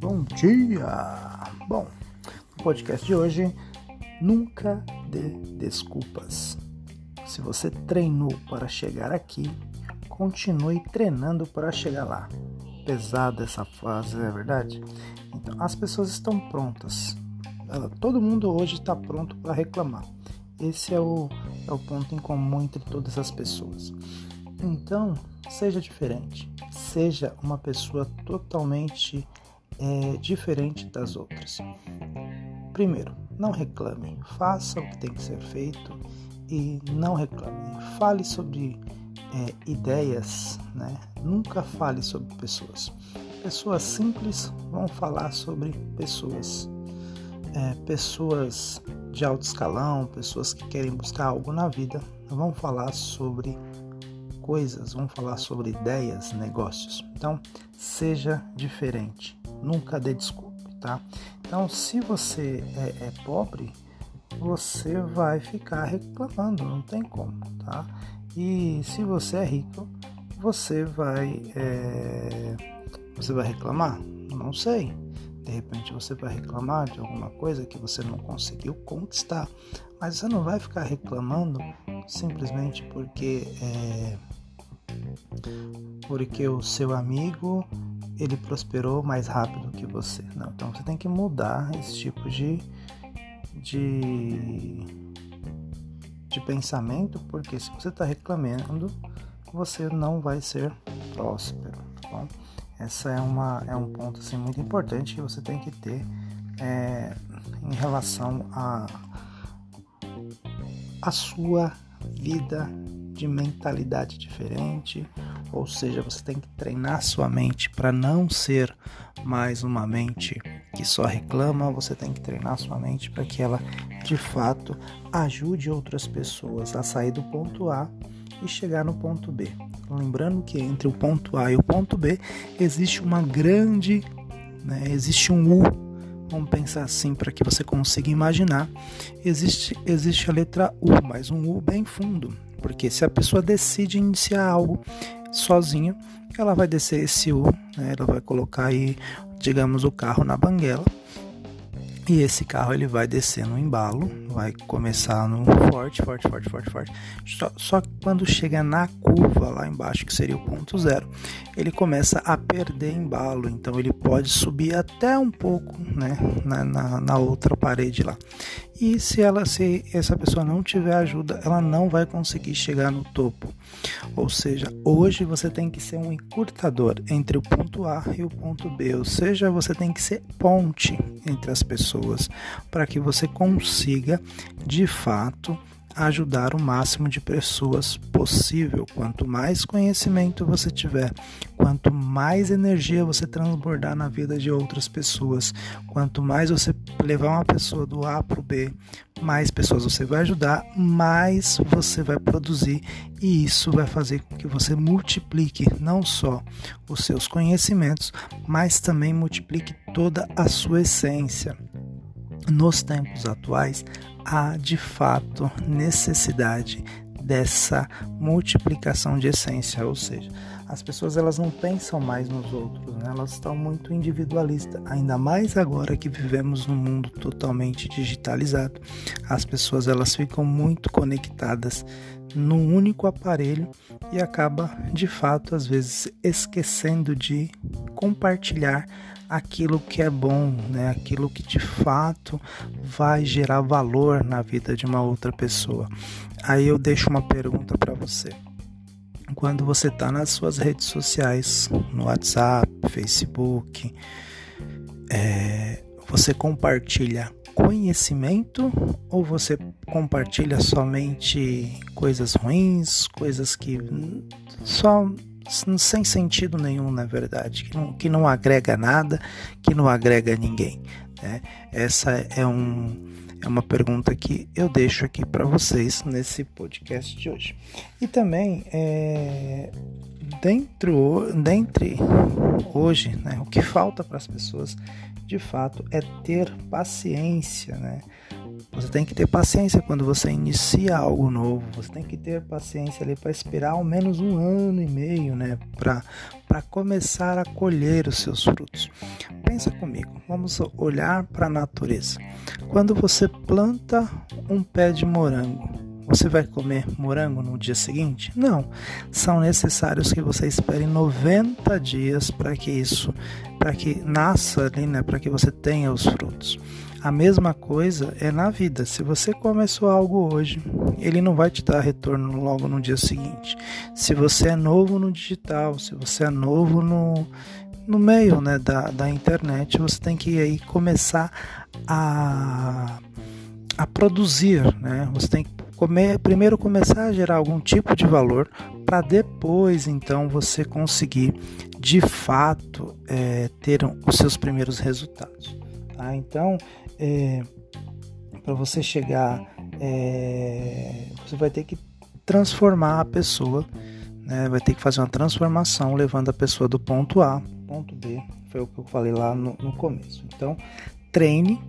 Bom dia! Bom, no podcast de hoje, nunca dê desculpas. Se você treinou para chegar aqui, continue treinando para chegar lá. Pesada essa frase, é verdade? Então, as pessoas estão prontas. Todo mundo hoje está pronto para reclamar. Esse é o, é o ponto em comum entre todas as pessoas. Então, seja diferente. Seja uma pessoa totalmente é, diferente das outras. Primeiro, não reclame. Faça o que tem que ser feito e não reclame. Fale sobre é, ideias, né? Nunca fale sobre pessoas. Pessoas simples vão falar sobre pessoas. É, pessoas de alto escalão, pessoas que querem buscar algo na vida, vão falar sobre coisas, vão falar sobre ideias, negócios. Então, seja diferente, nunca dê desculpa, tá? Então, se você é, é pobre, você vai ficar reclamando, não tem como, tá? E se você é rico, você vai é, você vai reclamar? Não sei. De repente você vai reclamar de alguma coisa que você não conseguiu conquistar, mas você não vai ficar reclamando simplesmente porque é, porque o seu amigo ele prosperou mais rápido que você. Não, então você tem que mudar esse tipo de de, de pensamento, porque se você está reclamando, você não vai ser próspero. Tá bom? Essa é, uma, é um ponto assim, muito importante que você tem que ter é, em relação a, a sua vida de mentalidade diferente, ou seja, você tem que treinar sua mente para não ser mais uma mente que só reclama, você tem que treinar sua mente para que ela de fato ajude outras pessoas a sair do ponto A e chegar no ponto B. Lembrando que entre o ponto A e o ponto B existe uma grande, né, existe um U. Vamos pensar assim para que você consiga imaginar. Existe, existe a letra U, mas um U bem fundo. Porque se a pessoa decide iniciar algo sozinha, ela vai descer esse U, né, ela vai colocar aí, digamos, o carro na banguela. E esse carro ele vai descer no embalo, vai começar no forte, forte, forte, forte, forte. Só, só quando chega na curva lá embaixo, que seria o ponto zero, ele começa a perder embalo. Então ele pode subir até um pouco, né, na, na, na outra parede lá. E se ela, se essa pessoa não tiver ajuda, ela não vai conseguir chegar no topo. Ou seja, hoje você tem que ser um encurtador entre o ponto A e o ponto B. Ou seja, você tem que ser ponte entre as pessoas para que você consiga de fato ajudar o máximo de pessoas possível. Quanto mais conhecimento você tiver, quanto mais energia você transbordar na vida de outras pessoas, quanto mais você levar uma pessoa do A para o B, mais pessoas você vai ajudar, mais você vai produzir e isso vai fazer com que você multiplique não só os seus conhecimentos, mas também multiplique toda a sua essência. Nos tempos atuais, há de fato necessidade dessa multiplicação de essência, ou seja, as pessoas elas não pensam mais nos outros, né? elas estão muito individualistas, ainda mais agora que vivemos num mundo totalmente digitalizado. As pessoas elas ficam muito conectadas num único aparelho e acaba de fato às vezes esquecendo de compartilhar aquilo que é bom, né? aquilo que de fato vai gerar valor na vida de uma outra pessoa. Aí eu deixo uma pergunta para você. Quando você está nas suas redes sociais, no WhatsApp, Facebook, é, você compartilha conhecimento ou você compartilha somente coisas ruins, coisas que só sem sentido nenhum, na verdade, que não, que não agrega nada, que não agrega ninguém. Né? Essa é, um, é uma pergunta que eu deixo aqui para vocês nesse podcast de hoje. E também, é, dentro, dentre hoje, né, o que falta para as pessoas de fato é ter paciência, né? Você tem que ter paciência quando você inicia algo novo. Você tem que ter paciência ali para esperar ao menos um ano e meio, né, para começar a colher os seus frutos. Pensa comigo. Vamos olhar para a natureza. Quando você planta um pé de morango, você vai comer morango no dia seguinte? Não. São necessários que você espere 90 dias para que isso, para que nasça ali, né, para que você tenha os frutos. A mesma coisa é na vida. Se você começou algo hoje, ele não vai te dar retorno logo no dia seguinte. Se você é novo no digital, se você é novo no, no meio né, da, da internet, você tem que aí começar a, a produzir. Né? Você tem que come, primeiro começar a gerar algum tipo de valor para depois então você conseguir de fato é, ter os seus primeiros resultados. Tá? Então, é, para você chegar, é, você vai ter que transformar a pessoa, né? vai ter que fazer uma transformação levando a pessoa do ponto A ponto B. Foi o que eu falei lá no, no começo. Então, treine,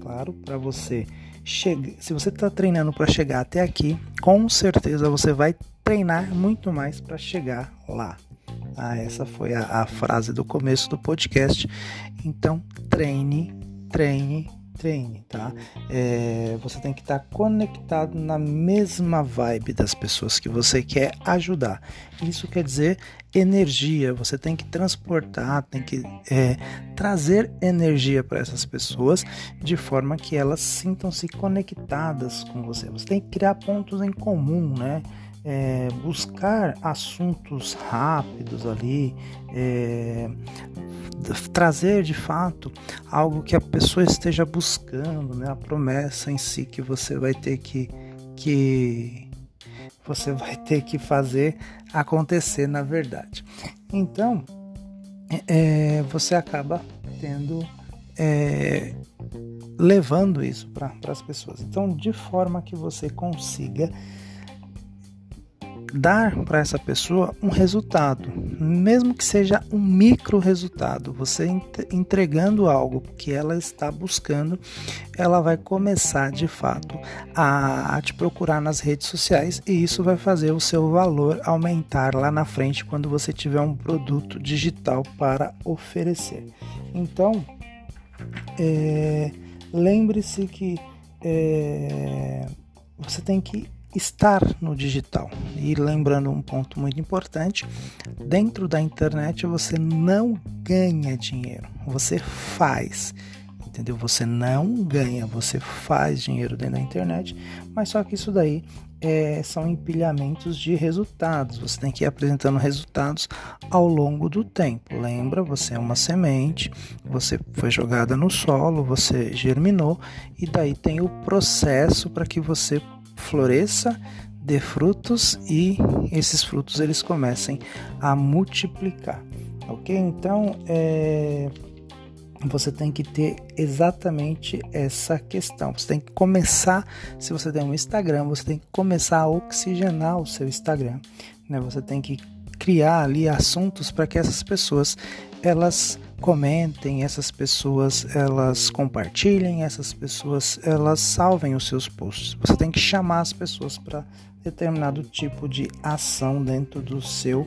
claro, para você chega, se você está treinando para chegar até aqui, com certeza você vai treinar muito mais para chegar lá. Ah, essa foi a, a frase do começo do podcast. Então, treine, treine, treine, tá? É, você tem que estar tá conectado na mesma vibe das pessoas que você quer ajudar. Isso quer dizer energia. Você tem que transportar, tem que é, trazer energia para essas pessoas de forma que elas sintam-se conectadas com você. Você tem que criar pontos em comum, né? É, buscar assuntos rápidos ali, é, trazer de fato algo que a pessoa esteja buscando, né? a promessa em si que você vai ter que, que você vai ter que fazer acontecer na verdade. Então é, você acaba tendo é, levando isso para as pessoas. Então, de forma que você consiga dar para essa pessoa um resultado, mesmo que seja um micro resultado. Você entregando algo que ela está buscando, ela vai começar de fato a, te procurar nas redes sociais e isso vai fazer o seu valor aumentar lá na frente quando você tiver um produto digital para oferecer. Então, é, lembre-se que é, você tem que estar no digital. E lembrando um ponto muito importante, dentro da internet você não ganha dinheiro, você faz. Entendeu? Você não ganha, você faz dinheiro dentro da internet, mas só que isso daí é, são empilhamentos de resultados. Você tem que ir apresentando resultados ao longo do tempo. Lembra, você é uma semente, você foi jogada no solo, você germinou e daí tem o processo para que você floresça, dê frutos e esses frutos eles comecem a multiplicar, ok? Então é, você tem que ter exatamente essa questão. Você tem que começar, se você tem um Instagram, você tem que começar a oxigenar o seu Instagram, né? Você tem que criar ali assuntos para que essas pessoas elas comentem, essas pessoas elas compartilhem, essas pessoas elas salvem os seus posts. Você tem que chamar as pessoas para determinado tipo de ação dentro do seu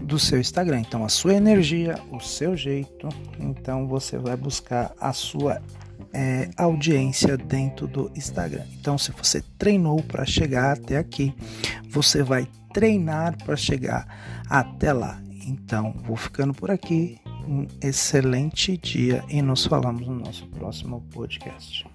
do seu Instagram. Então a sua energia, o seu jeito, então você vai buscar a sua é, audiência dentro do Instagram. Então se você treinou para chegar até aqui, você vai treinar para chegar até lá. Então vou ficando por aqui um excelente dia e nos falamos no nosso próximo podcast.